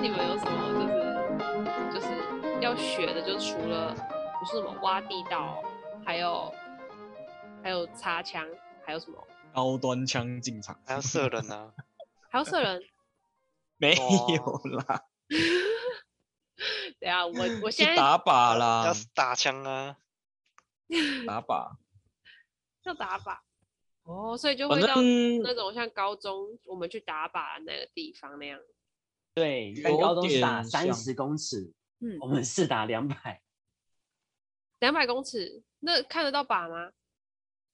你们有什么就是就是要学的，就除了不是什么挖地道，还有还有擦枪，还有什么高端枪进场，还要射人啊？还要射人？没有啦。对啊，我我现在打靶啦，要打枪啊，打靶，要打靶。哦，所以就会到那种像高中我们去打靶的那个地方那样。对，但高中是打三十公尺，嗯，我们是打两百，两百公尺，那看得到靶吗？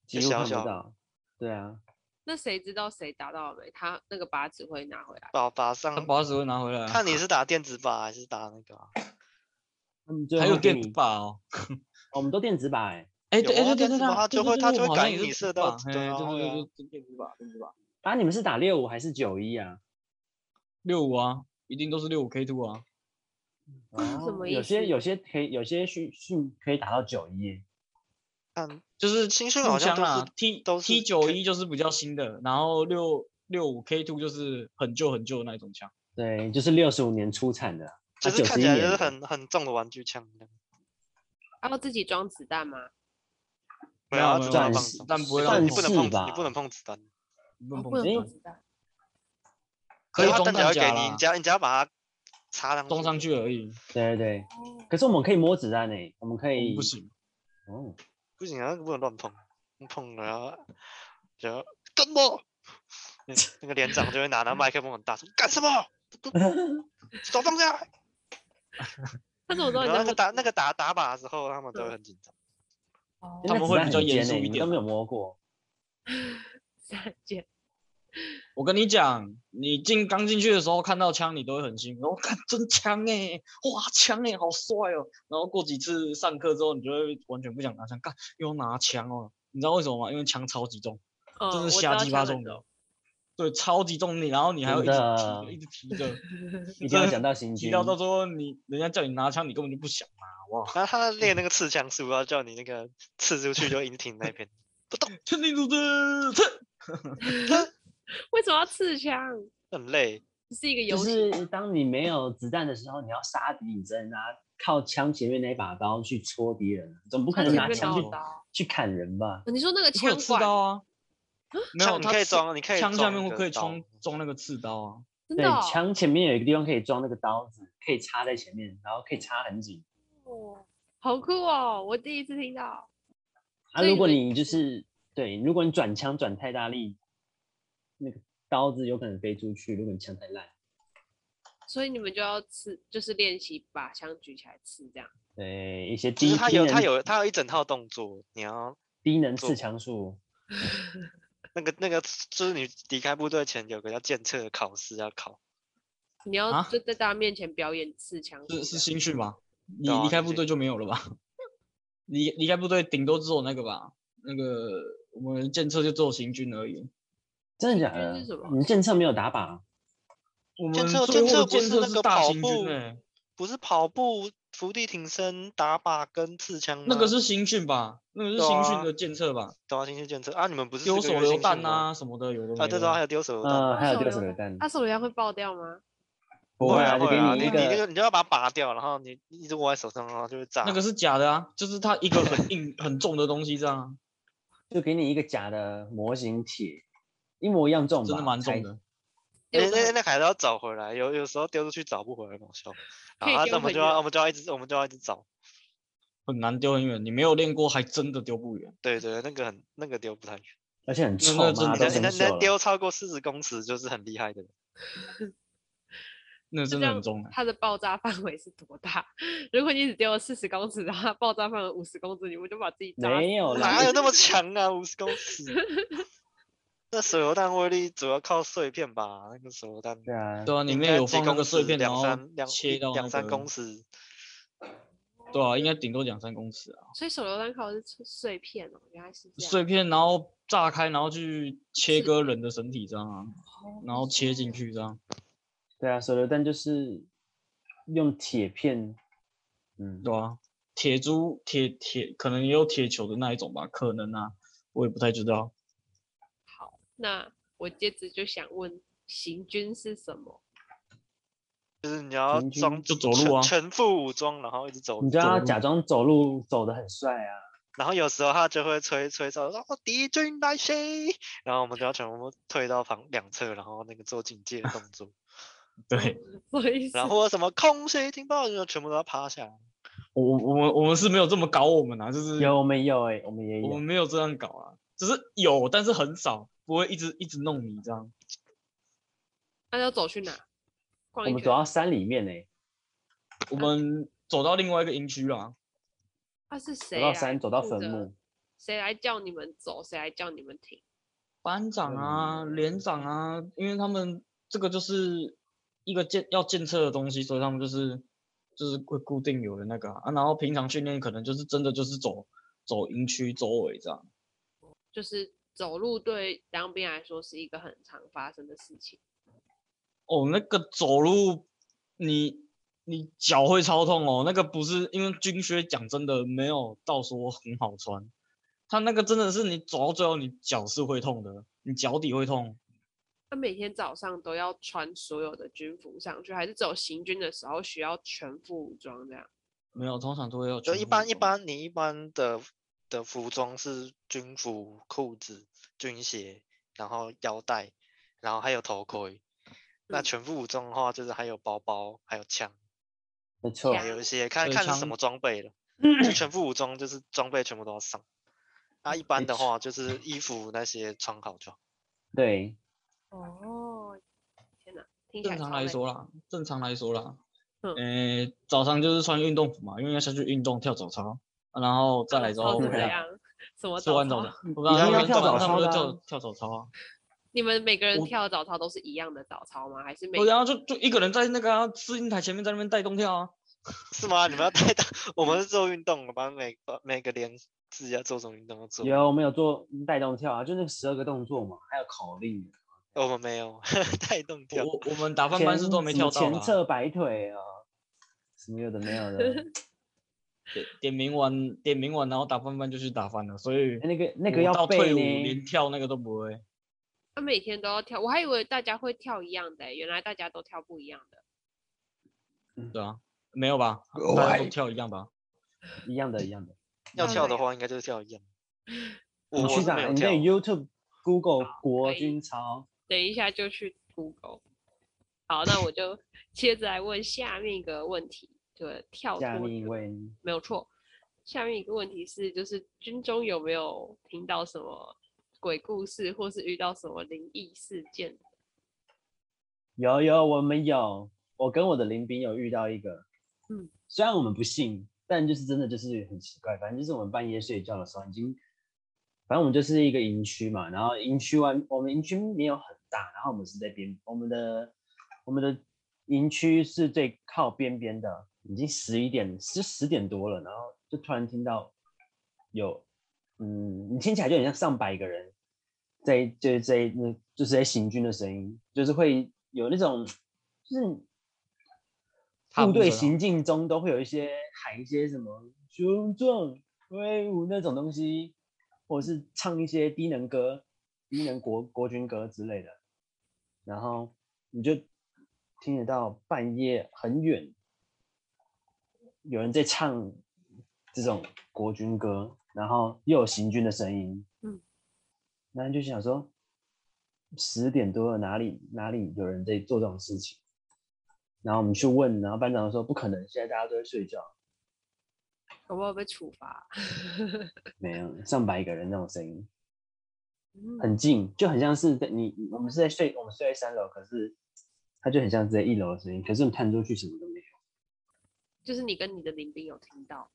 几乎看不到。对啊。那谁知道谁打到了没？他那个靶子会拿回来。靶靶上，靶子会拿回来。看你是打电子靶还是打那个？还有电子靶 哦。我们都电子靶哎。哎对哎对对对，他就会他就会感应你射到。对对对对，电子靶电子靶。啊，你们是打六五还是九一啊？六五啊，一定都是六五 K two 啊。什么意思？有些有些可以，有些训训可以打到九一。嗯，就是新训好像都是 T 都 T 九一就是比较新的，然后六六五 K two 就是很旧很旧的那种枪。对，就是六十五年出产的，就是看起来就是很很重的玩具枪。要自己装子弹吗？没有，算是，但不会让你不能碰，你不能碰子弹，不能碰子弹。可以装弹夹啦，你只要你只要把它插上装上去而已。对对对，可是我们可以摸子弹诶，我们可以。不行。哦。不行啊，不能乱碰，碰了就跟我？那个连长就会拿那麦克风很大声，干什么？手放下来。他怎么知道？那个打那个打打靶的时候，他们都会很紧张。他们会比较严肃一点，都没有摸过。再见。我跟你讲，你进刚进去的时候看到枪，你都会很兴奋。我看真枪哎，哇枪哎，好帅哦。然后过几次上课之后，你就会完全不想拿枪，干又拿枪哦。你知道为什么吗？因为枪超级重，真是瞎鸡巴重的。对，超级重你，然后你还要一直提，一直提着。一定要讲到行军。提到到时候你人家叫你拿枪，你根本就不想拿哇。然后他练那个刺枪术，要叫你那个刺出去就一直停那边不动，确定组织刺。为什么要刺枪？很累，是一个游戏。就是当你没有子弹的时候，你要杀敌，你只能拿靠枪前面那一把刀去戳敌人，总不可能拿枪去刀去砍人吧？你说那个枪刺刀啊？没有，你可以装，你可以枪下面可以装装那个刺刀啊。对，枪前面有一个地方可以装那个刀子，可以插在前面，然后可以插很紧。哦，好酷哦！我第一次听到。啊，如果你就是对，如果你转枪转太大力。那个刀子有可能飞出去，如果你枪太烂，所以你们就要刺，就是练习把枪举起来刺这样。对，一些低，他有他有他有一整套动作，你要低能刺枪术。那个那个就是你离开部队前有个叫检测的考试要考，你要就在大家面前表演刺枪。是是新训吗？你离开部队就没有了吧？离离开部队顶多只有那个吧？那个我们检测就做行军而已。真的假的？你们检测没有打靶？我们检测检测不是那个跑步，不是跑步、伏地挺身、打靶跟刺枪。那个是新训吧？那个是新训的检测吧？对啊，新训检测啊！你们不是丢手榴弹啊什么的，有的。啊，对对，还有丢手榴弹，还有丢手榴弹。那手榴弹会爆掉吗？不会啊，就给你一个，你你你就要把它拔掉，然后你一直握在手上，然后就会炸。那个是假的啊，就是它一个很硬很重的东西这样。就给你一个假的模型铁。一模一样重，真的蛮重的。那那那还是要找回来，有有时候丢出去找不回来，搞笑。然后我们就要我们就要一直我们就要一直找，很难丢很远。你没有练过，还真的丢不远。对对，那个很那个丢不太远，而且很重。那那丢超过四十公尺就是很厉害的人。那真的很重。它的爆炸范围是多大？如果你只丢了四十公尺，然后它爆炸范围五十公尺，你们就把自己炸。没有，哪有那么强啊？五十公尺。那手榴弹威力主要靠碎片吧？那个手榴弹，对啊，对啊，里面有放那个碎片，两三两切到两三公尺，对啊，应该顶多两三公尺啊。所以手榴弹靠的是碎片哦，原来是这样。碎片，然后炸开，然后去切割人的身体这样啊，然后切进去这样。对啊，手榴弹就是用铁片，嗯，对啊，铁珠、铁铁，可能也有铁球的那一种吧，可能啊，我也不太知道。那我接着就想问，行军是什么？就是你要装就走路啊，全副武装，然后一直走。你就要假装走路走得很帅啊。然后有时候他就会吹吹哨，说敌军来袭，然后我们就要全部退到旁两侧，然后那个做警戒的动作。对，然后什么空袭警报，就全部都要趴下。我我们我们是没有这么搞我们啊，就是有没有哎，我们也有，我们没有这样搞啊，只是有，但是很少，不会一直一直弄你这样。那要走去哪？我们走到山里面呢。我们走到另外一个营区了。他是谁？走到山，走到坟墓。谁来叫你们走？谁来叫你们停？班长啊，连长啊，因为他们这个就是一个建要建测的东西，所以他们就是就是会固定有的那个啊。然后平常训练可能就是真的就是走走营区周围这样。就是走路对当兵来说是一个很常发生的事情。哦，那个走路你。你脚会超痛哦，那个不是因为军靴讲真的没有到说很好穿，他那个真的是你走到最后你脚是会痛的，你脚底会痛。他每天早上都要穿所有的军服上去，还是走行军的时候需要全副武装这样？没有，通常都会要。就一般一般，你一般的的服装是军服、裤子、军鞋，然后腰带，然后还有头盔。嗯、那全副武装的话，就是还有包包，还有枪。没错，还有一些看看是什么装备了，就全副武装就是装备全部都要上。那、啊、一般的话就是衣服那些穿好就好。对。哦，天哪！正常来说啦，正常来说啦，嗯，诶，早上就是穿运动服嘛，因为要下去运动跳早操，然后再来之后怎么样？什么？做完早操，我刚刚跳早操就，跳跳早操啊。你们每个人跳的早操都是一样的早操吗？还是每？然后，就就一个人在那个试音台前面在那边带动跳啊。是吗？你们要带动？我们是做运动，我们每每个连自己要做什么运动要做。有，我们有做带动跳啊，就那十二个动作嘛，还有口令。我们没有 带动跳。我我们打饭班是都没跳到。前侧摆腿啊，什么有的没有的。点点名完，点名完，然后打翻翻就去打翻了，所以那个那个要到退伍连跳那个都不会。他每天都要跳，我还以为大家会跳一样的，欸，原来大家都跳不一样的。嗯，对啊，没有吧？大家都跳一样吧？一样的，一样的。要跳的话，应该就是跳一样。我去哪？你在 YouTube、Google 国军操。等一下就去 Google。好，那我就接着来问下面一个问题，就跳脱。没有错。下面一个问题是，就是军中有没有听到什么？鬼故事，或是遇到什么灵异事件？有有，我们有。我跟我的邻兵有遇到一个，嗯，虽然我们不信，但就是真的就是很奇怪。反正就是我们半夜睡觉的时候，已经，反正我们就是一个营区嘛。然后营区外，我们营区没有很大，然后我们是在边，我们的我们的营区是最靠边边的，已经十一点，十十点多了，然后就突然听到有，嗯，你听起来就很像上百个人。在就在那就是在行军的声音，就是会有那种，就是部队行进中都会有一些喊一些什么雄壮威武那种东西，或者是唱一些低能歌、低能国国军歌之类的，然后你就听得到半夜很远有人在唱这种国军歌，然后又有行军的声音，嗯。那就想说，十点多了，哪里哪里有人在做这种事情？然后我们去问，然后班长说不可能，现在大家都在睡觉。会不会被处罚？没有，上百个人那种声音，很近，就很像是在你我们是在睡，我们睡在三楼，可是它就很像是在一楼的声音，可是我们探出去什么都没有。就是你跟你的邻兵有听到？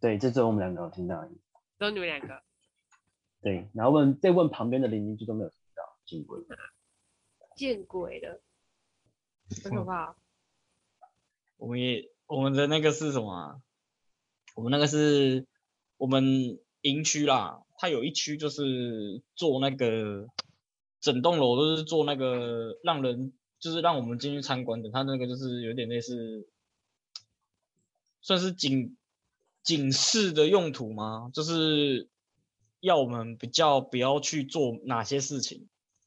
对，这只有我们两个有听到而已。只有你们两个。对，然后问再问旁边的邻居，就都没有听到，见鬼了！见鬼了，很可怕。我们也我们的那个是什么啊？我们那个是我们营区啦，它有一区就是做那个整栋楼都是做那个让人就是让我们进去参观的，它那个就是有点类似，算是警警示的用途吗？就是。要我们比较不要去做哪些事情，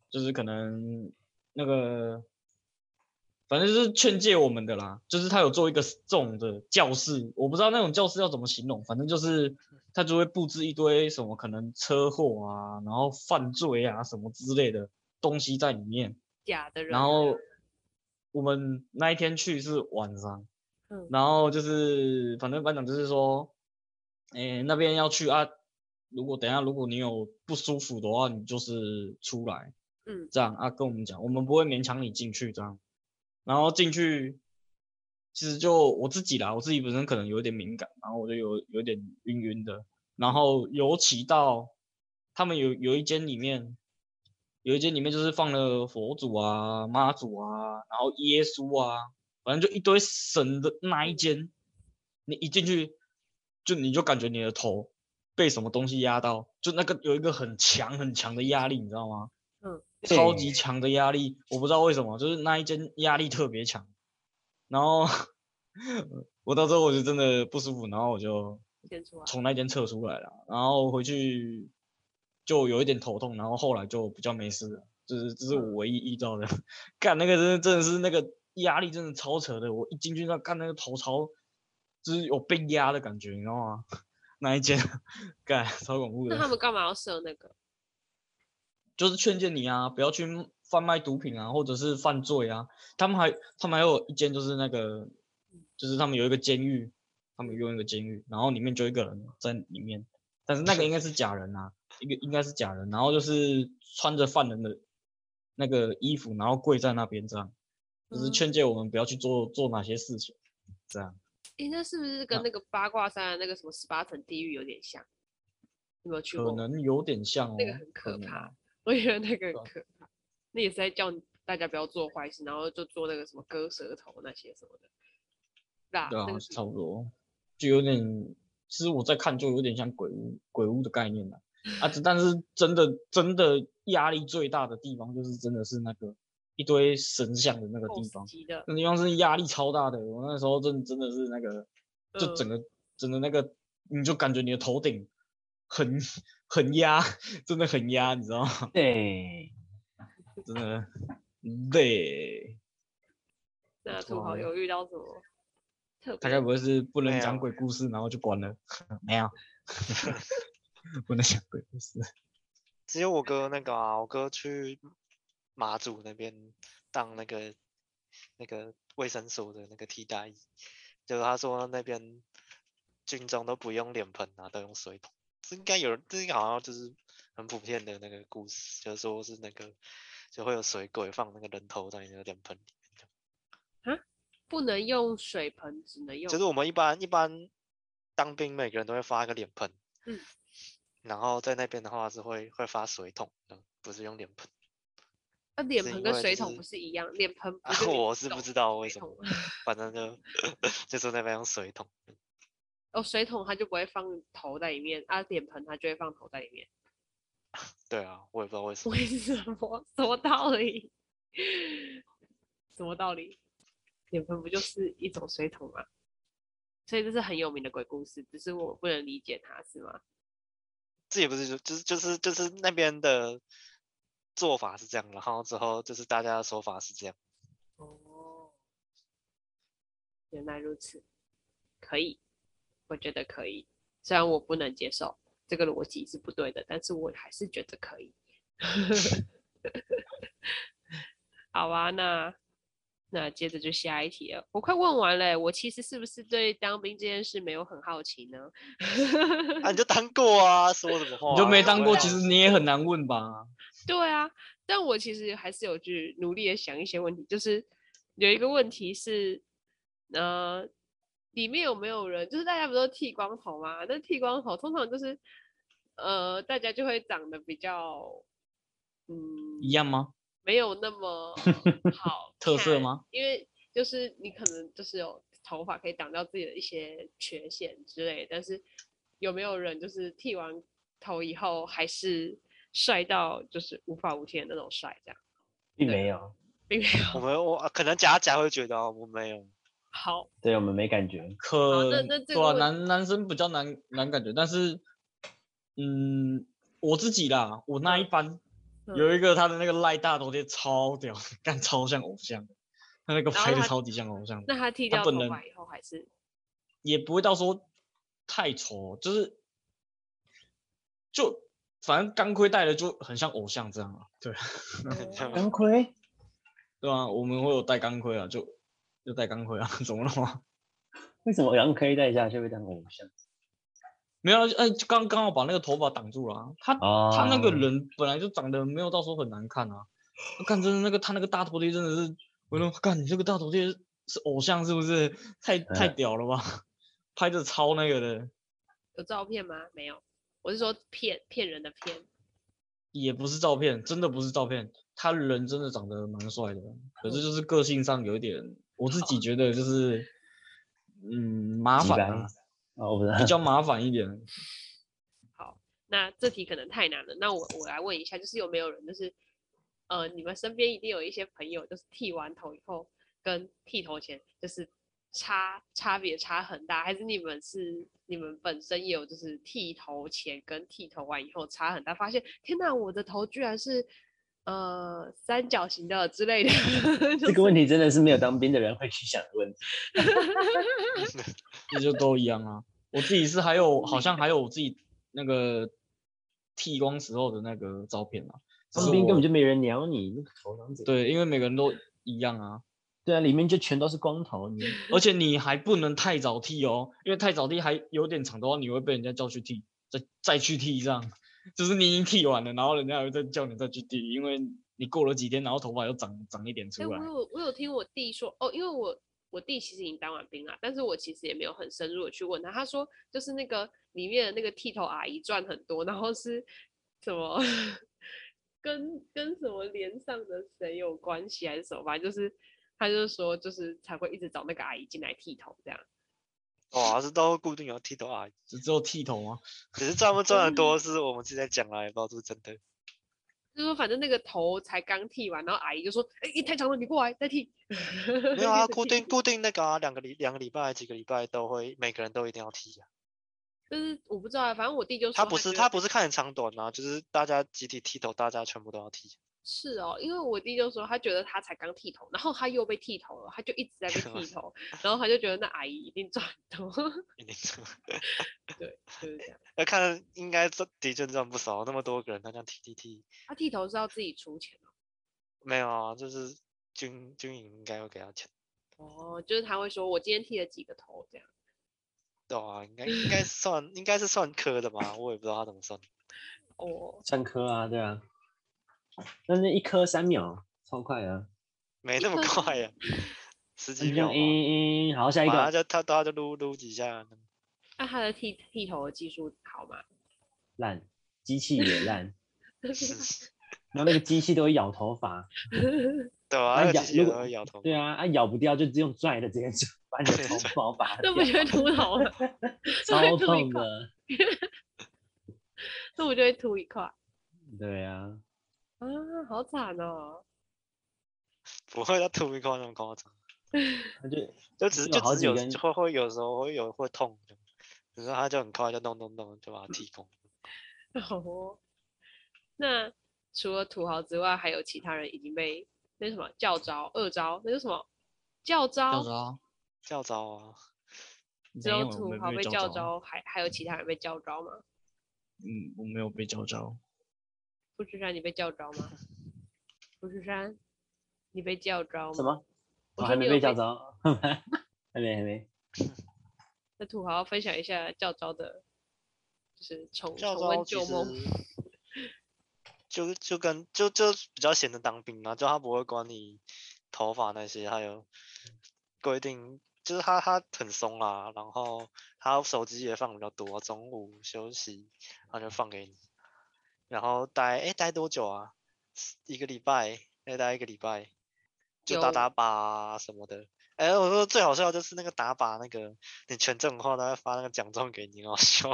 就是可能那个反正就是劝诫我们的啦，就是他有做一个这种的教室，我不知道那种教室要怎么形容，反正就是他就会布置一堆什么可能车祸啊，然后犯罪啊什么之类的东西在里面。假的人。然后我们那一天去是晚上，嗯，然后就是反正班长就是说，哎，那边要去啊，如果等下如果你有不舒服的话，你就是出来，嗯，这样啊跟我们讲，我们不会勉强你进去这样。然后进去，其实就我自己啦，我自己本身可能有点敏感，然后我就有有点晕晕的。然后尤其到他们有有一间里面，有一间里面就是放了佛祖啊、妈祖啊，然后耶稣啊，反正就一堆神的那一间，你一进去，就你就感觉你的头被什么东西压到，就那个有一个很强很强的压力，你知道吗？嗯。超级强的压力，我不知道为什么，就是那一间压力特别强，然后 我到时候我就真的不舒服，然后我就从那间撤出来了，然后回去就有一点头痛，然后后来就比较没事了，就是这是我唯一遇到的，干那个真的真的是那个压力真的超扯的，我一进去那看那个头超就是有被压的感觉，你知道吗？那一间 干超恐怖的。那他们干嘛要设那个？就是劝诫你啊，不要去贩卖毒品啊，或者是犯罪啊。他们还，他们还有一间就是那个，就是他们有一个监狱，他们用一个监狱，然后里面就一个人在里面，但是那个应该是假人啊，一个应该是假人，然后就是穿着犯人的那个衣服，然后跪在那边这样，就是劝诫我们不要去做做哪些事情，这样。诶，那是不是跟那个八卦山的那个什么十八层地狱有点像？有没有去过？可能有点像哦，那个很可怕。我觉得那个很可怕，那也是在叫大家不要做坏事，然后就做那个什么割舌头那些什么的，对啊，对啊，那个、差不多，就有点，其实我在看就有点像鬼屋，鬼屋的概念了啊，啊，但是真的真的压力最大的地方就是真的是那个一堆神像的那个地方，那地方是压力超大的，我那时候真的真的是那个，就整个、嗯、整个那个，你就感觉你的头顶。很很压，真的很压，你知道吗？对，真的对。那土豪有遇到什么特别？大概不会是不能讲鬼故事，然后就关了？没有，不能讲鬼故事。只有我哥那个啊，我哥去马祖那边当那个那个卫生所的那个替代役，就是他说那边军中都不用脸盆啊，都用水桶。这应该有人，这应该好像就是很普遍的那个故事，就是说是那个就会有水鬼放那个人头在那个脸盆里面。啊？不能用水盆，只能用。就是我们一般一般当兵，每个人都会发一个脸盆。嗯。然后在那边的话是会会发水桶的，不是用脸盆。脸盆跟水桶不是一样？脸、就是、盆不是、啊？我是不知道为什么，反正就 就是那边用水桶。哦，水桶它就不会放头在里面，啊，脸盆它就会放头在里面。对啊，我也不知道为什么。为什么？什么道理？什么道理？脸盆不就是一种水桶吗？所以这是很有名的鬼故事，只是我不能理解它，是吗？这也不是，就是就是就是那边的做法是这样，然后之后就是大家的说法是这样。哦，原来如此，可以。我觉得可以，虽然我不能接受这个逻辑是不对的，但是我还是觉得可以。好啊，那那接着就下一题了。我快问完了，我其实是不是对当兵这件事没有很好奇呢？啊，你就当过啊，说什么话？你就没当过，其实你也很难问吧？对啊，但我其实还是有去努力的想一些问题，就是有一个问题是，呃。里面有没有人？就是大家不都剃光头吗？那剃光头通常就是，呃，大家就会长得比较，嗯，一样吗？没有那么 好特色吗？因为就是你可能就是有头发可以挡掉自己的一些缺陷之类，但是有没有人就是剃完头以后还是帅到就是无法无天的那种帅？这样，并没有，并没有。我们我可能假假会觉得我没有。好，对我们没感觉，可对啊，男男生比较难难感觉，但是，嗯，我自己啦，我那一班有一个他的那个赖大头贴超屌，干超像偶像，他那个拍的超级像偶像，那他剃掉头发以后还是也不会到说太丑，就是就反正钢盔戴的就很像偶像这样啊，对哦 钢盔，对啊，我们会有戴钢盔啊，就就戴钢盔啊，怎么了吗？为什么钢盔戴下去会当偶像？没有，哎，就刚刚好把那个头发挡住了啊。他、哦他那个人本来就长得没有到时候很难看啊。我看真的那个他那个大头贴真的是，我说看你这个大头贴是偶像是不是？太太屌了吧？拍的超那个的，有照片吗？没有，我是说骗骗人的骗。也不是照片，真的不是照片。他人真的长得蛮帅的，可是就是个性上有一点，我自己觉得就是，嗯，麻烦啊，哦，比较麻烦一点。好，那这题可能太难了，那我我来问一下，就是有没有人就是，呃，你们身边一定有一些朋友，就是剃完头以后跟剃头前就是差差别差很大，还是你们是你们本身也有就是剃头前跟剃头完以后差很大，发现天哪，我的头居然是呃三角形的之类的，这个问题真的是没有当兵的人会去想的问题。这就都一样啊。我自己是还有，好像还有我自己那个剃光时候的那个照片啊。当兵根本就没人鸟你，那个头长怎？对，因为每个人都一样啊。对啊，里面就全都是光头，你而且你还不能太早剃哦，因为太早剃还有点长的话，你会被人家叫去剃，再再去剃这样。就是你已经剃完了，然后人家还会再叫你再去剃，因为你过了几天，然后头发又长长一点出来。欸、我有我有听我弟说哦，因为我我弟其实已经当完兵了，但是我其实也没有很深入的去问他。他说就是那个里面的那个剃头阿姨赚很多，然后是什么跟跟什么连上的谁有关系还是什么，反正就是他就是说就是才会一直找那个阿姨进来剃头这样。哇，是都固定有剃头阿姨，只只有剃头吗？只是赚不赚的多是我们自己在讲啦，也不知道是不是真的。就是说反正那个头才刚剃完，然后阿姨就说：“哎、欸，你太长了，你过来再剃。”没有啊，固定固定那个啊，两个礼两个礼拜几个礼拜都会，每个人都一定要剃啊。就是我不知道啊，反正我弟就说他不是他不是看长短啊，就是大家集体剃头，大家全部都要剃。是哦，因为我弟就说他觉得他才刚剃头，然后他又被剃头了，他就一直在被剃头，然后他就觉得那阿姨一定赚很多。一定赚。对，就是这样。那看应该赚的确赚不少，那么多个人他这样剃剃剃。他剃头是要自己出钱吗？没有啊，就是军军营应该会给他钱。哦，就是他会说我今天剃了几个头这样。对啊，应该应该算应该是算科的吧，我也不知道他怎么算。哦，算科啊，对啊。但是一颗三秒，超快啊！没那么快呀、啊，十几秒。嗯嗯，好，下一个。他就他他就撸撸几下。那、啊、他的剃剃头的技术好吗？烂，机器也烂。然后那个机器都会咬头发。对啊，咬如果咬头。对啊，啊咬不掉就只用拽的，直接就把你的头发拔掉。那不就会秃头了？超痛的。那我就会秃一块。对啊。啊，好惨哦！不会，他秃一块那么夸张。他就就只是就只有会会有时候会有会痛，可是他就很快就弄弄弄就把它剃光。哦，那除了土豪之外，还有其他人已经被那什么教召、二招，那是什么教招叫？招，教招啊！只有土豪被教召，还还有其他人被教招吗？嗯，我没有被教召。富士山，你被叫着吗？富士山，你被叫着吗？什么？我还没被叫着，还没还没。那土豪分享一下叫招的，就是重重温旧梦。就就跟就就比较闲的当兵嘛，就他不会管你头发那些，还有规定，就是他他很松啦，然后他手机也放比较多，中午休息他就放给你。然后待哎待多久啊？一个礼拜，哎待一个礼拜，就打打靶什么的。哎，我说最好笑就是那个打靶那个，你全中的话，他会发那个奖状给你，好笑。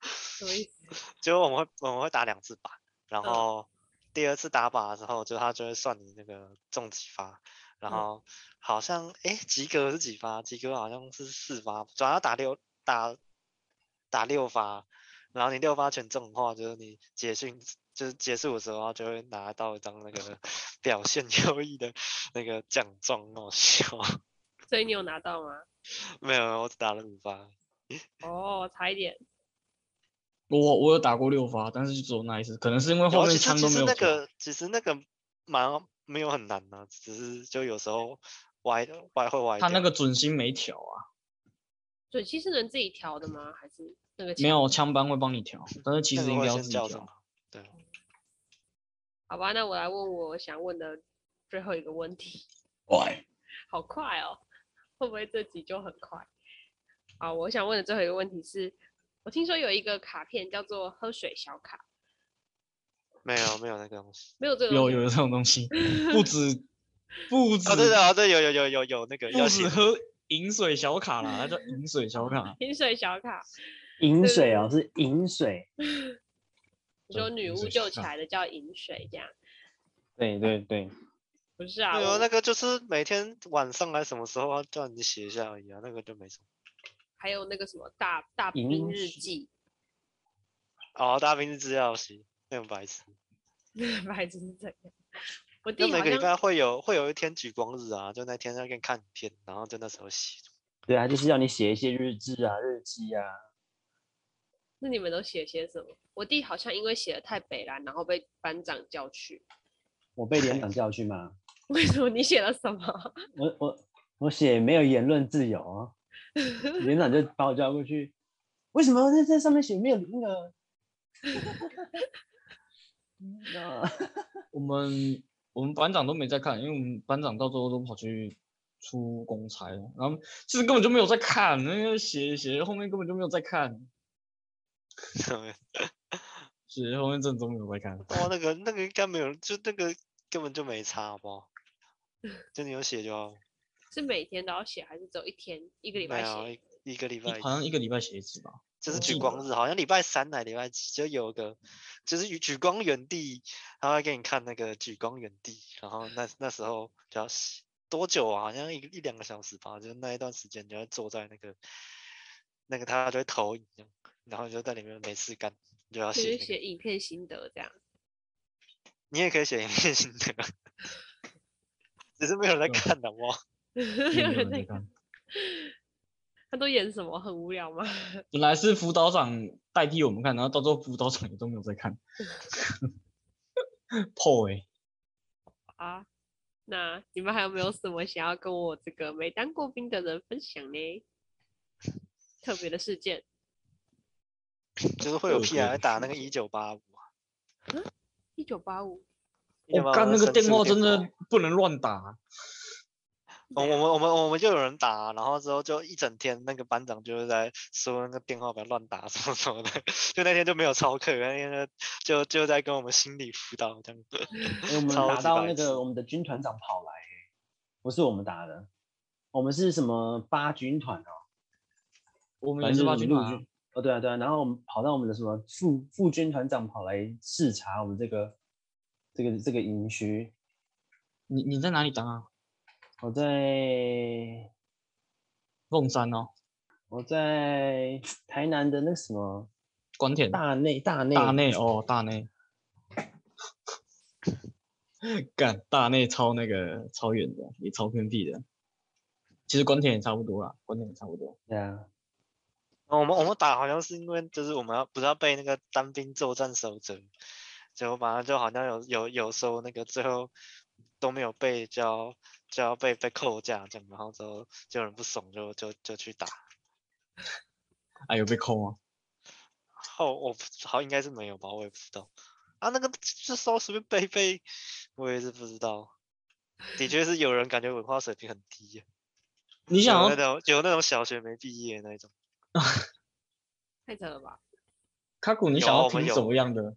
什么意思？就我们会我们会打两次靶，然后第二次打靶的时候，就他就会算你那个中几发，然后好像哎及格是几发？及格好像是四发，主要打六打打六发。然后你六发全中的话，就是你结训就是结束的时候，就会拿到一张那个 表现优异的那个奖状，好笑。所以你有拿到吗？没有，我只打了五发。哦，差一点。我我有打过六发，但是就只有那一次，可能是因为后面枪都没有。其实那个其实那个蛮没有很难啊，只是就有时候歪歪会歪。他那个准心没调啊。准心是能自己调的吗？还是那个？没有，枪班会帮你调，但是其实应该要自己调。对。好吧，那我来问我想问的最后一个问题。喂。好快哦，会不会这集就很快？好，我想问的最后一个问题是。我听说有一个卡片叫做喝水小卡，没有没有那个东西，没有这个有有这种东西，不止 不止，啊对对对，有有有有有那个，不止喝饮水小卡啦，它叫饮水小卡，饮水小卡，饮水哦，是饮水，你说女巫救起来的叫饮水这样，对对对，不是啊，没有那个就是每天晚上来什么时候叫你写一下而已啊，那个就没什么。还有那个什么大大兵日记，哦，大兵日记要写，那种白痴，白痴是怎样？我第每个礼拜会有会有一天举光日啊，就那天要给你看影片，然后就那时候写。对啊，就是要你写一些日志啊、日记啊。那你们都写些什么？我弟好像因为写的太北烂，然后被班长叫去。我被连长叫去吗？为什么？你写了什么？我我我写没有言论自由啊。连长就把我叫过去，为什么在这上面写没有那个？我们我们班长都没在看，因为我们班长到最后都跑去出公差了，然后其实根本就没有在看，那个写写后面根本就没有在看，写 后面正中没有在看。哇，那个那个应该没有，就那个根本就没差，好不好？就你有写就好。是每天都要写，还是只有一天一个礼拜写？一个礼拜好像一个礼拜写一次吧。就是举光日，好像礼拜三来礼拜几就有个，就是举光原地，他会给你看那个举光原地，然后那那时候就要写多久啊？好像一一两个小时吧，就是那一段时间就要坐在那个那个他就会投影，然后就在里面没事干就要写、那个、写影片心得这样。你也可以写影片心得，只是没有人在看的哇。有人在看，他都演什么？很无聊吗？本来是辅导长代替我们看，然后到最后辅导长也都没有在看。破哎！啊，那你们还有没有什么想要跟我这个没当过兵的人分享呢？特别的事件，就是会有屁孩打那个一九八五啊？嗯，一九八五？我干那个电话真的不能乱打。我我们我们我们就有人打，然后之后就一整天那个班长就是在说那个电话不要乱打什么什么的，就那天就没有操课，那天就就在跟我们心理辅导这样子。我 们打到那个我们的军团长跑来，不是我们打的，我们是什么八军团哦？我们也是八军团、啊。哦对啊对啊，然后我们跑到我们的什么副副军团长跑来视察我们这个这个这个营区。你你在哪里当啊？我在凤山哦，我在台南的那什么关田大内大内大内哦大内，干大内超那个超远的，也超偏僻的。其实关田也差不多啦，关田也差不多。对啊，我们我们打好像是因为就是我们要不是要背那个单兵作战守则，结果马上就好像有有有时候那个最后都没有背叫。就要被被扣假这样，然后之后就有人不爽就，就就就去打。啊，有被扣吗？后我好应该是没有吧，我也不知道。啊，那个就稍随便背背，我也是不知道。的确是有人感觉文化水平很低。你想有那种有那种小学没毕业那种。太扯了吧？卡古，你想要听什么样的？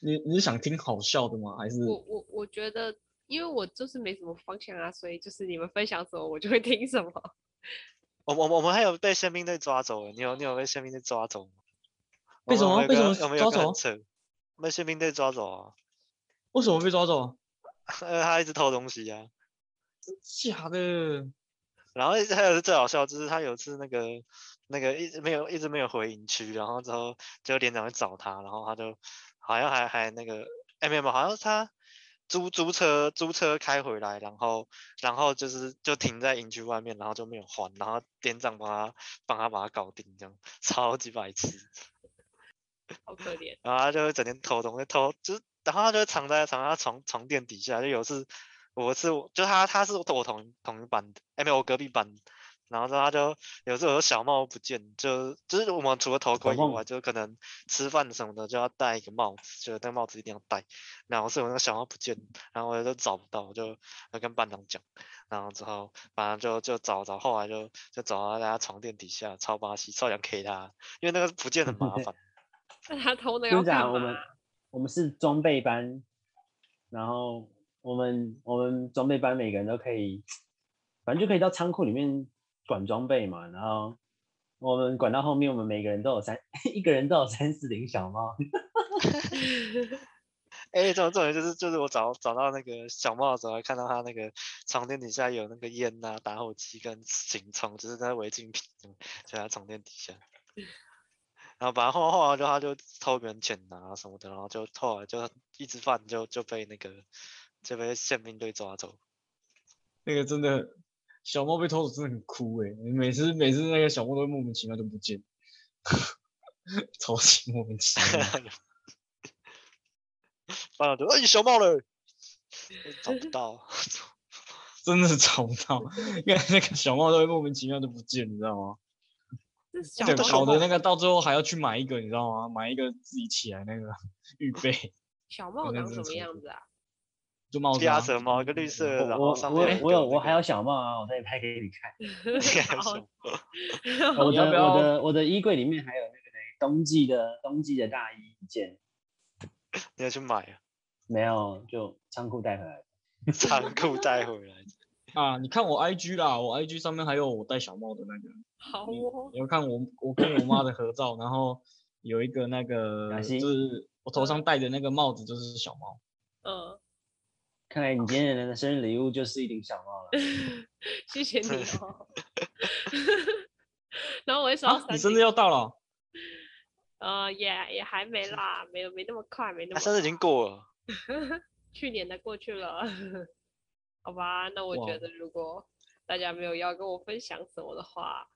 你你是想听好笑的吗？还是我我我觉得。因为我就是没什么方向啊，所以就是你们分享什么我就会听什么。我我我们还有被宪兵队抓走了，你有你有被宪兵队抓走吗？为什么？为什么有没有抓走？被宪兵队抓走啊？为什么被抓走？呃，他一直偷东西啊。假的？然后还有最好笑，就是他有一次那个那个一直没有一直没有回营区，然后之后就连长去找他，然后他就好像还还那个哎没有，好像是他租租车租车开回来，然后然后就是就停在营区外面，然后就没有还，然后连长帮他帮他把他搞定，这样超级白痴，好可怜。然后他就会整天偷东西偷，就是然后他就藏在藏在他床床垫底下，就有次。我是就他他是我同同一班的，哎没有我隔壁班，然后之后他就有时候小帽不见，就就是我们除了头盔以外，就可能吃饭什么的就要戴一个帽子，就那个帽子一定要戴。然后是我那个小帽不见，然后我就找不到，我就要跟班长讲，然后之后反正就就找找，后来就就找到他床垫底下，超巴西，超想 K 他，因为那个不见很麻烦。那他偷那个干嘛？我们我们是装备班，然后。我们我们装备班每个人都可以，反正就可以到仓库里面管装备嘛。然后我们管到后面，我们每个人都有三，一个人都有三四顶小帽。哎、欸，这种这种就是就是我找找到那个小帽的时候，还看到他那个床垫底下有那个烟呐、啊、打火机跟行充，就是在违禁品，就在床垫底下。然后反正后后来就他就偷别人钱啊什么的，然后就后来就一直犯就就被那个。就被宪兵队抓走，那个真的小猫被偷走真的很哭哎！每次每次那个小猫都会莫名其妙就不见，超级莫名其妙。班长就哎，小猫嘞，找不到，真的是找不到，因为那个小猫都会莫名其妙就不见，你知道吗？对，搞的那个到最后还要去买一个，你知道吗？买一个自己起来那个预备。小猫长什么样子啊？就帽子，鸭舌帽，一个绿色，然后上面我我有我还有小帽啊，我再拍给你看。我的我的我的衣柜里面还有那个冬季的冬季的大衣一件。你要去买啊？没有，就仓库带回来。仓库带回来啊！你看我 IG 啦，我 IG 上面还有我戴小帽的那个。好哦。你要看我我跟我妈的合照，然后有一个那个就是我头上戴的那个帽子就是小帽。嗯。看来你今天的生日礼物就是一顶小帽了，谢谢你哦。然后我会说、啊，你生日要到了？呃，也也还没啦，没有没那么快，没那么生日已经过了，去年的过去了。好吧，那我觉得如果大家没有要跟我分享什么的话，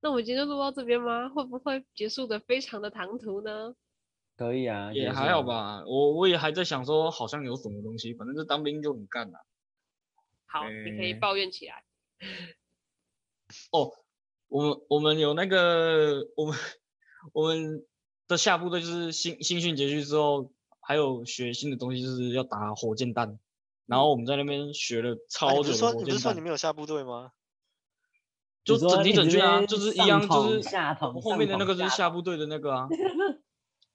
那我们今天就录到这边吗？会不会结束的非常的唐突呢？可以啊，也还好吧。我我也还在想说，好像有什么东西，反正这当兵就很干了。好，欸、你可以抱怨起来。哦，我们我们有那个我们我们的下部队就是新新训结束之后，还有学新的东西，就是要打火箭弹。然后我们在那边学了超久的火箭弹。啊、你不是说你不是说你没有下部队吗？就整体整军啊，就是一样，就是后面的那个就是下部队的那个啊。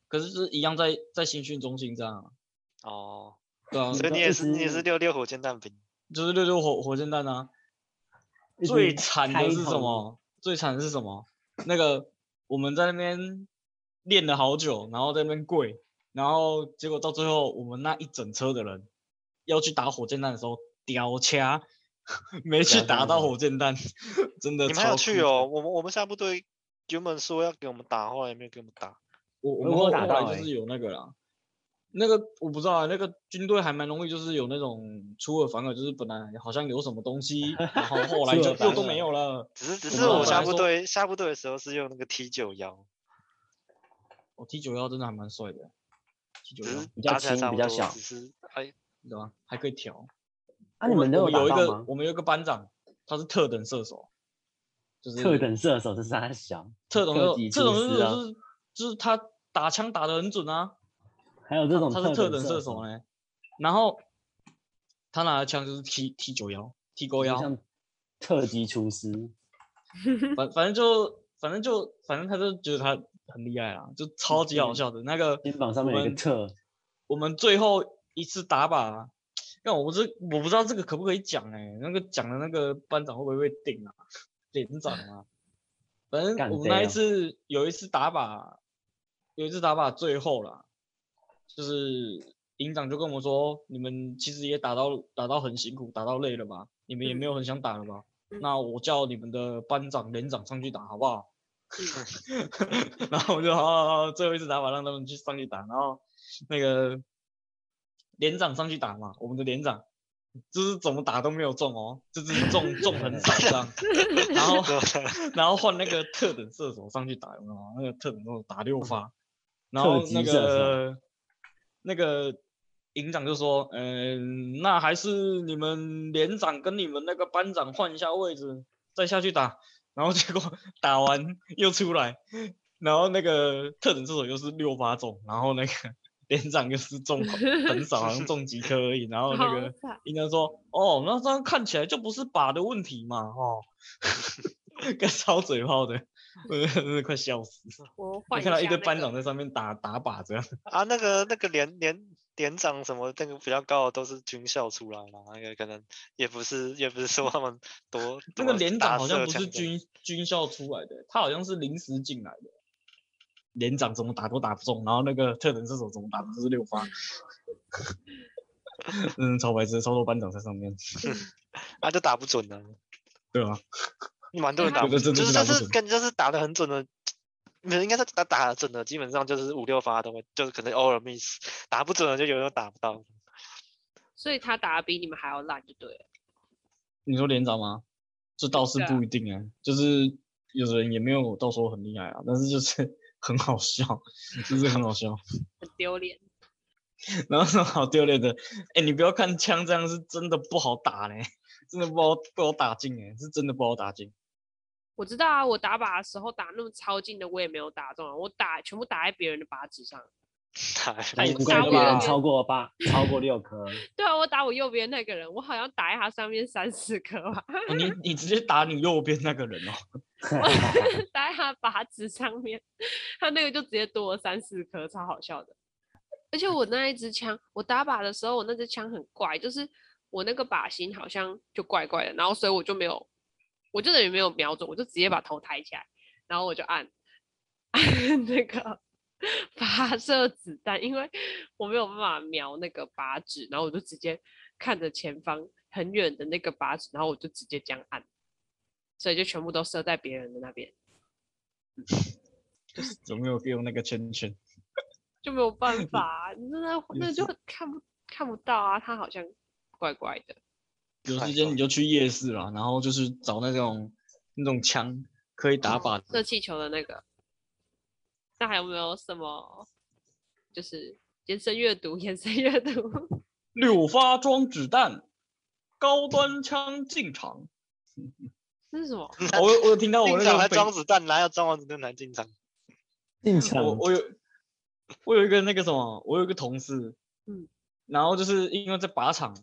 可是是一样在在新训中心这样哦，对啊，所以你也是你也是六六火箭弹兵，就是六六火火箭弹啊。最惨的是什么？最惨的是什么？那个我们在那边练了好久，然后在那边跪，然后结果到最后我们那一整车的人要去打火箭弹的时候，掉掐，没去打到火箭弹，真的。你们还有去哦？我们我们下部队原本说要给我们打，后来也没有给我们打。我我们后来就是有那个啦，那个我不知道啊，那个军队还蛮容易，就是有那种出尔反尔，就是本来好像有什么东西，然后后来就又都没有了。只是只是我下部队下部队的时候是用那个 T 九幺，我 T 九幺真的还蛮帅的，T 九幺比较轻比较小，只是还知道吗？还可以调。啊，你们都有有一个我们有一个班长，他是特等射手，就是特等射手是啥小？特等特等射手是。就是他打枪打得很准啊，还有这种他是特等射手。呢，然后他拿的枪就是 T T 九幺 T 勾幺，像特级厨师，反反正就反正就反正他就觉得他很厉害啊，就超级好笑的。那个肩膀上面有一个特，我们最后一次打靶，但我不是我不知道这个可不可以讲哎、欸，那个讲的那个班长会不会被顶啊，连长啊，反正我们那一次有一次打靶。有一次打靶最后啦，就是营长就跟我们说：“你们其实也打到打到很辛苦，打到累了吧？你们也没有很想打了吧？”嗯那我叫你们的班长、连长上去打，好不好？嗯然后我就好好好，最后一次打靶让他们去上去打，然后那个连长上去打嘛，我们的连长就是怎么打都没有中哦，就是中中很少这样，然后 然后换那个特等射手上去打，有没有？那个特等射手打六发，然后那个那个营长就说，嗯，那还是你们连长跟你们那个班长换一下位置，再下去打。然后结果 打完又出来，然后那个特种射手又是六发中，然后那个 连长又是中 很少，好像中几颗而已。然后那个好惨应该说，哦，那这样看起来就不是靶的问题嘛，哦，跟烧嘴炮的，我真的快笑死。了我看到一个班长在上面打打靶这样。啊，那个那个连连连长什么那个比较高的都是军校出来的，那个可能也不是也不是说他们多 那个连长好像不是军军校出来的，他好像是临时进来的。连长怎么打都打不中，然后那个特等射手怎么打都是六发，嗯，超白痴，超多班长在上面，啊，就打不准了，对啊，蛮多人打就是就是打不准是跟就是打的很准的，没有应该是打打的准的，基本上就是五六发都会，就是可能偶尔 miss，打不准的就有时候打不到。所以他打的比你们还要烂，就对了。你说连长吗？这倒是不一定啊，就是有的人也没有到时候很厉害啊，但是就是很好笑，就是很好笑。很丢脸。然后什么好丢脸的？哎，你不要看枪这样是真的不好打呢，真的不好不好打进哎，是真的不好打进。我知道啊，我打靶的时候打那么超近的，我也没有打中啊，我打全部打在别人的靶子上。难怪别人超过八，超过六颗。对啊，我打我右边那个人，我好像打在他上面三四颗吧，哦你你直接打你右边那个人哦。打在他靶子上面，他那个就直接多了三四颗，超好笑的。而且我那一支枪，我打靶的时候，我那支枪很怪，就是我那个靶心好像就怪怪的，然后所以我就没有，我就等于没有瞄准，我就直接把头抬起来，然后我就按按那个 发射子弹，因为我没有办法瞄那个靶纸，然后我就直接看着前方很远的那个靶纸，然后我就直接这样按，所以就全部都射在别人的那边。有没有用那个圈圈？就没有办 法、真的那就是看不看不到啊，他好像怪怪的。有时间你就去夜市啦，然后就是找那种那种枪可以打靶的。射气球的那个。那还有没有什么？就是延伸阅读，延伸阅读。六发装子弹，高端枪进场。这是什么？哦我我有听到我那进场还个装子弹，哪有装完子弹才进场？进场我我有我有一个那个什么，我有一个同事，嗯，然后就是因为在靶场，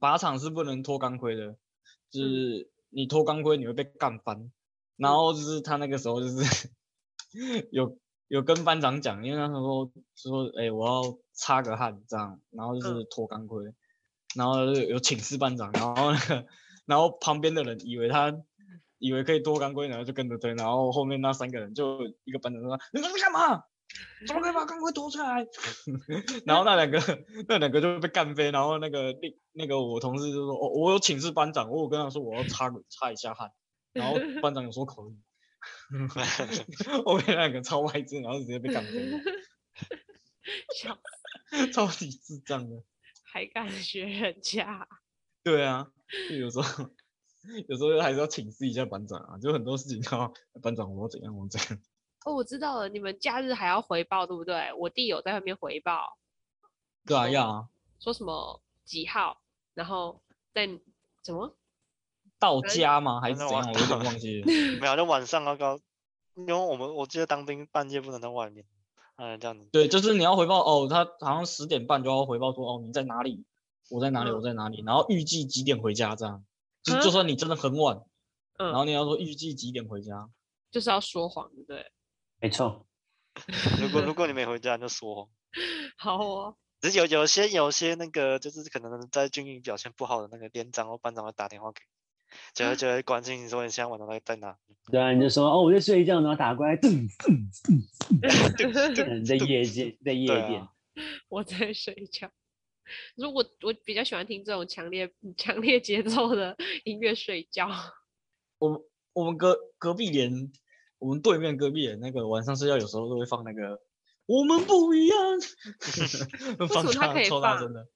靶场是不能脱钢盔的，就是你脱钢盔你会被干翻，然后就是他那个时候就是 有有跟班长讲，因为那时候说哎、欸、我要擦个汗这样，然后就是脱钢盔，然后就有请示班长，然后那个然后旁边的人以为他。以为可以脱钢盔，然后就跟着推，然后后面那三个人就一个班长说：“你们在干嘛？怎么可以把钢盔脱出来？” 然后那两个那两个就被干飞，然后那个另那个我同事就说：“哦，我有请示班长，我有跟他说我要擦擦一下汗。”然后班长有说可以。后面那两个超白痴，然后直接被干飞了，笑超级智障的。还敢学人家？对啊，就有时候。有时候还是要请示一下班长啊，就很多事情要班长我要怎样我怎样。哦，我知道了，你们假日还要回报，对不对？我弟有在外面回报。对啊，要啊。说什么几号，然后在怎么到家吗？还是怎样？嗯我有点 忘记了。没有，就晚上要高，因为我们我记得当兵半夜不能在外面，嗯，这样子。对，就是你要回报哦，他好像十点半就要回报说哦你在哪里，我在哪里，嗯我在哪里，然后预计几点回家这样。就就算你真的很晚，嗯，然后你要说预计几点回家，就是要说谎，对不对？没错。如果如果你没回家，你就说。好哦。只是有有些有些那个就是可能在军营表现不好的那个连长或班长会打电话给你，就会就会关心你说你现在晚上在在哪？对啊，你就说哦我在睡觉，然后打过来，噔噔噔噔，在夜间在夜店。我在睡觉。如果我比较喜欢听这种强烈强烈节奏的音乐睡觉。我们我们隔隔壁连我们对面隔壁连那个晚上睡觉有时候都会放那个我们不一样，放大超大声的，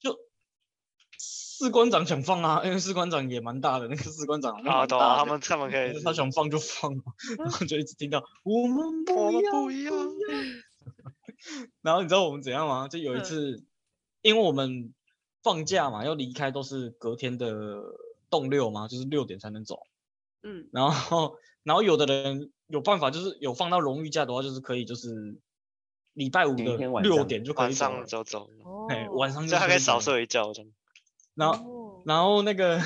就士官长想放啊，因为士官长也蛮大的，那个士官长 啊，懂啊，他们他们可以，他想放就放，然后就一直听到我们不一样，不一样。然后你知道我们怎样吗？就有一次，嗯、因为我们放假嘛，要离开都是隔天的动六嘛，就是六点才能走。嗯，然后然后有的人有办法，就是有放到荣誉假的话，就是可以，就是礼拜五的六点就可以走了。晚上就走。哎，晚上就还可以少睡一觉。然后然后那个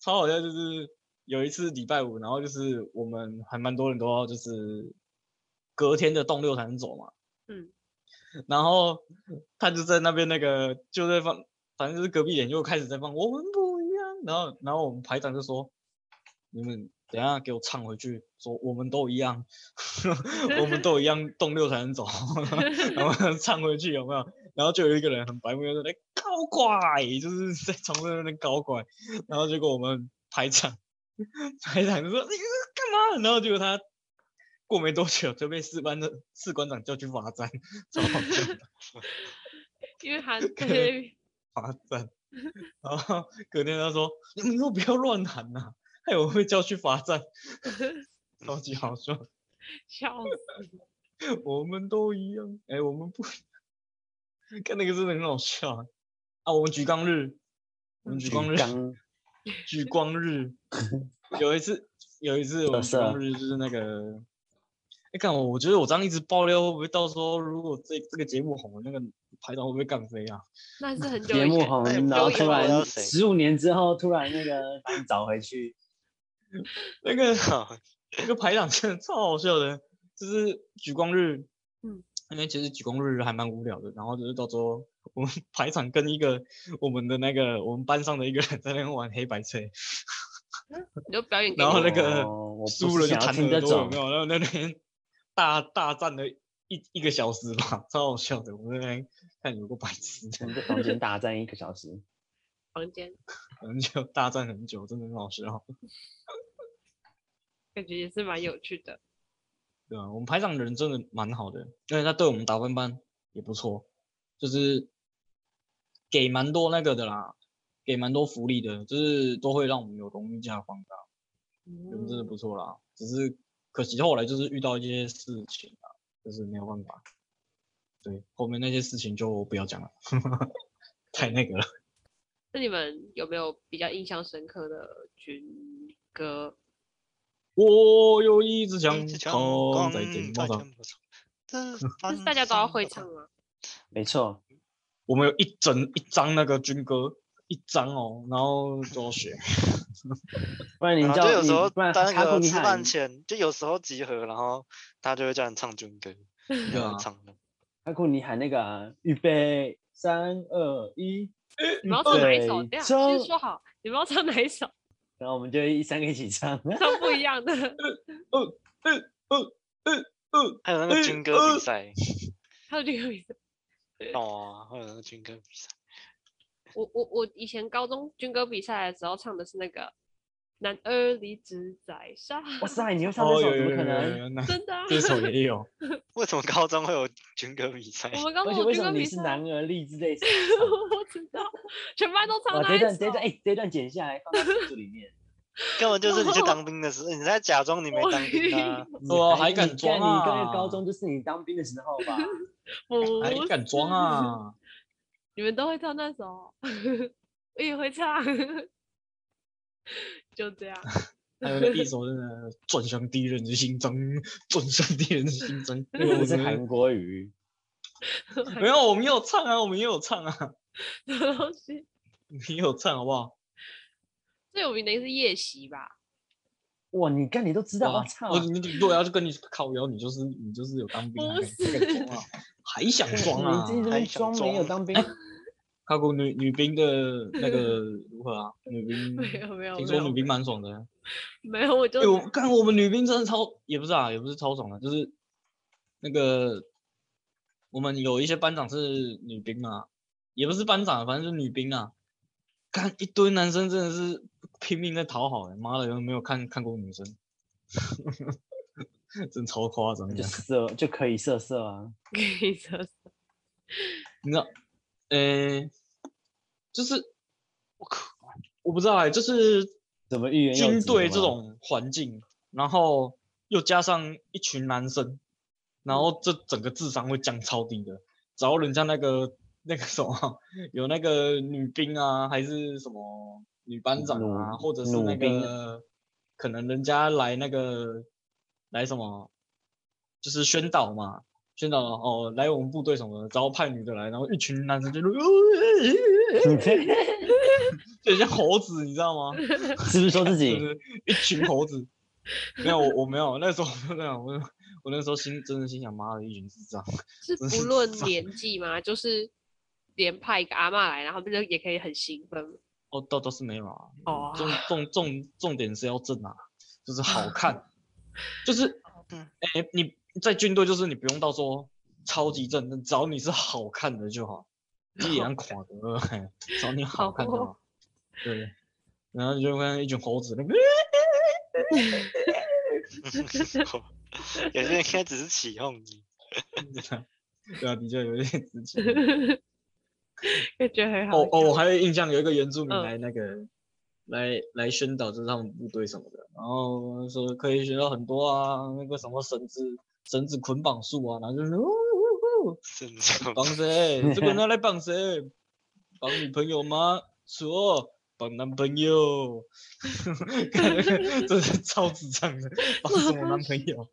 超好笑，就是有一次礼拜五，然后就是我们还蛮多人都要就是隔天的动六才能走嘛。嗯。然后他就在那边那个就在放，反正就是隔壁点就开始在放，我们不一样。然后然后我们排长就说：“你们等下给我唱回去，说我们都一样，我们 都一样，动六才能走。”然后唱回去有没有？然后就有一个人很白目，就在那搞怪，就是在床上那边搞怪。然后结果我们排长排长就说：“你干嘛？”然后结果他。过没多久就被士班的士官长叫去罚站，超好笑的。因为他对罚站，然后隔天他说：“你们以后不要乱喊呐，害我会叫去罚站。”超级好笑，笑死！我们都一样，哎、欸，我们不看那个真的很好笑啊！啊我们举光日，我们举光日，举光日，有一次，有一次我们举光日就是那个。你看我，我觉得我这样一直爆料，会不会到时候如果这这个节目红了，那个排长会不会干飞啊？那是很久节目红，然后突然十五年之后，突然那个把你找回去，那个 那个排长真的超好笑的，就是举光日，嗯，因为其实举光日还蛮无聊的，然后就是到时候我们 排长跟一个我们的那个我们班上的一个人在那边玩黑白车，你就表演，然后那个输了就弹耳朵，有没有？然后那边。大大战了一一个小时吧，超好笑的。我们那边看有个白痴在房间大战一个小时，房间 很久大战很久，真的很好笑，感觉也是蛮有趣的。对啊，我们排长人真的蛮好的，因为他对我们打分班也不错，就是给蛮多那个的啦，给蛮多福利的，就是都会让我们有荣誉加放假，人真的不错啦，只是。可惜后来就是遇到一些事情啊，就是没有办法。对，后面那些事情就不要讲了，太那个了。那你们有没有比较印象深刻的军歌？我有一支枪，扛在肩膀上。这是大家都要会唱吗？没错，我们有一整一张那个军歌，一张哦，然后都要学。不然你就有时候在那个吃饭前，就有时候集合，然后他就会叫你唱军歌，就要唱的。阿库，你喊那个预备三二一，你们要唱哪一首？这样先说好，你们要唱哪一首？然后我们就一三个一起唱，唱不一样的。嗯嗯嗯嗯嗯，还有那个军歌比赛，还有军歌比赛。哦，还有那个军歌比赛。我我我以前高中军歌比赛的时候唱的是那个男儿立志在沙。哇塞，你又唱这首？怎么可能？真的，这首也有。为什么高中会有军歌比赛？我们高中为什么你是男儿立志在沙？我知道，全班都 唱。这段这段哎，这段剪下来放在这里面。根本就是你去当兵的时候，你在假装你没当兵啊！我还敢装啊！你刚高中就是你当兵的时候吧？还敢装啊！你们都会唱那首，我也会唱，就这样。还有一首真的转向敌人的心脏，转向敌人的心脏。那个不是韩国语。没有，我们也有唱啊，我们也有唱啊。什么东西？你有唱好不好？最有名的是夜袭吧？哇，你看你都知道我唱。我你如果要是跟你靠腰，你就是你就是有当兵，还想装啊？你这边装没有当兵？考过女女兵的那个 如何啊？女兵没有没有，听说女兵蛮爽的。没有我就。看我们女兵真的超，也不是啊，也不是超爽的，就是那个我们有一些班长是女兵嘛，也不是班长，反正就是女兵啊。看一堆男生真的是拼命在讨好、欸，妈的，有没有看看过女生？真超夸张，就色就可以色色啊，可以色色。你知道，呃、欸，就是我靠，我不知道哎、欸，就是怎么预言军队这种环境，然后又加上一群男生，然后这整个智商会降超低的，只要人家那个。那个什么，有那个女兵啊，还是什么女班长啊，或者是那个，可能人家来那个来什么，就是宣导嘛，宣导哦，来我们部队什么的，只要派女的来，然后一群男生就，就像猴子，你知道吗？是不是说自己？就是一群猴子，没有我我没有，那时候没有我我那时候心真的心想，妈的，一群智障，是不论年纪吗？就是。连派一个阿妈来，然后不就也可以很兴奋？哦，倒倒是没有啊。哦，重重重重点是要正啊，就是好看，就是，哎、欸，你在军队就是你不用到说超级正，只要你是好看的就好，一眼垮的，只要你好看就好好，对，然后你就看一群猴子那个，有些人应该只是起哄你，对啊，的确有点直接。感觉很好。哦哦，我还有印象，有一个原住民来那个，嗯、来来宣导，就是他们部队什么的，然后说可以学到很多啊，那个什么绳子绳子捆绑术啊，然后就是绑谁？这个拿来绑谁？绑女朋友吗？说，绑男朋友。这是超智障的，绑什么男朋友？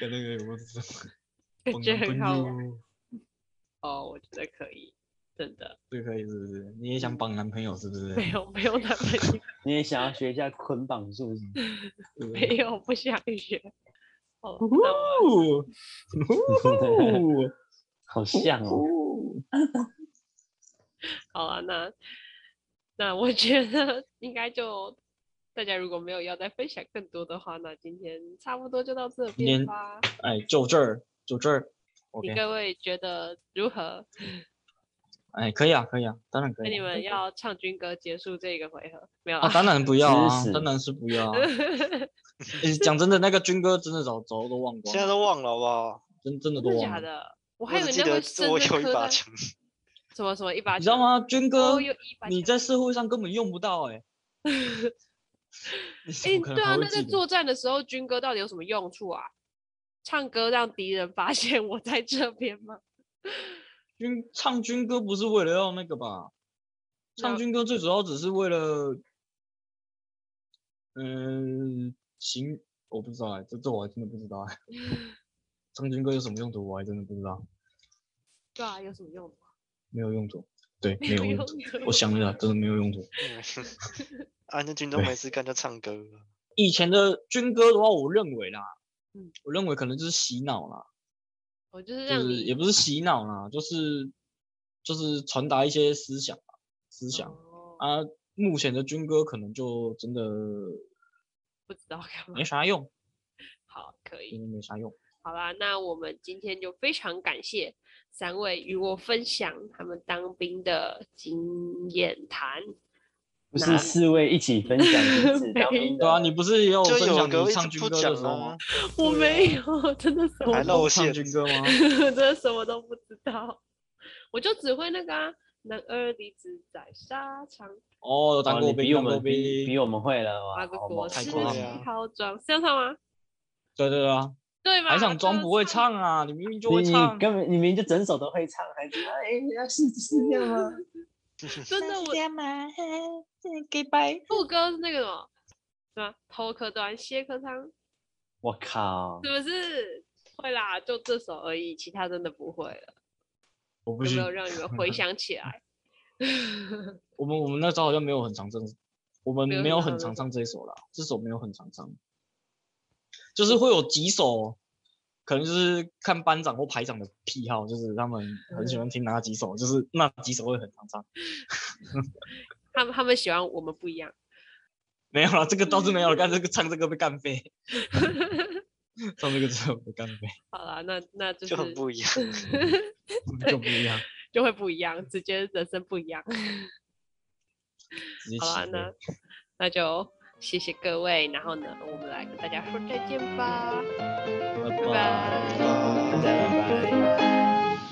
跟那个有没有这种？感觉很好。哦，我觉得可以，真的。这可以是不是？你也想绑男朋友是不是？没有，没有男朋友。你也想要学一下捆绑术是不是？没有，不想学。哦，好像哦。好啊，那那我觉得应该就大家如果没有要再分享更多的话，那今天差不多就到这边吧。哎，就这儿，就这儿。你各位觉得如何？哎，可以啊，可以啊，当然可以。那你们要唱军歌结束这个回合没有啊？当然不要啊，当然是不要。讲真的，那个军歌真的早早都忘光，现在都忘了好不好？真真的都忘了。假的，我还以为那个是我有一把枪。什么什么一把枪？你知道吗？军歌你在社会上根本用不到哎。哎，对啊，那在作战的时候，军歌到底有什么用处啊？唱歌让敌人发现我在这边吗？军唱军歌不是为了要那个吧？唱军歌最主要只是为了，嗯，行，我不知道哎，这这我还真的不知道哎。唱军歌有什么用途？我还真的不知道。对啊，有什么用途？没有用途。对，没有用途。我想一下，真的没有用途。啊，那军中没事干就唱歌。以前的军歌的话，我认为啦。嗯，我认为可能就是洗脑啦，我就是让你，也不是洗脑啦，就是就是传达一些思想思想、哦、啊。目前的军歌可能就真的 不知道干嘛，没啥用。好，可以，没啥用。好啦，那我们今天就非常感谢三位与我分享他们当兵的经验谈。不是四位一起分享一次 当兵的，对啊，你不是也有分享你唱军歌的时候吗？我没有，真的什么都唱军歌吗？真的什么都不知道，我就只会那个啊，男儿立志在沙场。哦，当过兵，比我们比比我们会了哇！八个国士气豪壮，是这样唱吗？对对对啊，对吗？还想装不会唱啊？你明明就会唱，你根本你明明就整首都会唱，还是哎，要是是这样吗？真的我给白副歌是那个什么，什么？头可短，血壳长。我靠！是不是会啦？就这首而已，其他真的不会了。我不信。有没有让你们回想起来？我们我们那时候好像没有很常唱，我们没有很常唱这一首啦。这首没有很常唱，就是会有几首。可能就是看班长或排长的癖好，就是他们很喜欢听哪几首，嗯、就是那几首会很常唱。他们他们喜欢我们不一样。没有了，这个倒是没有了。干这个唱这个被干飞，唱这个之后被干飞。好了，那那就是就很不一样。就不一样，就会不一样，直接人生不一样。好啊，起飞那那就谢谢各位，然后呢，我们来跟大家说再见吧，拜拜拜。拜。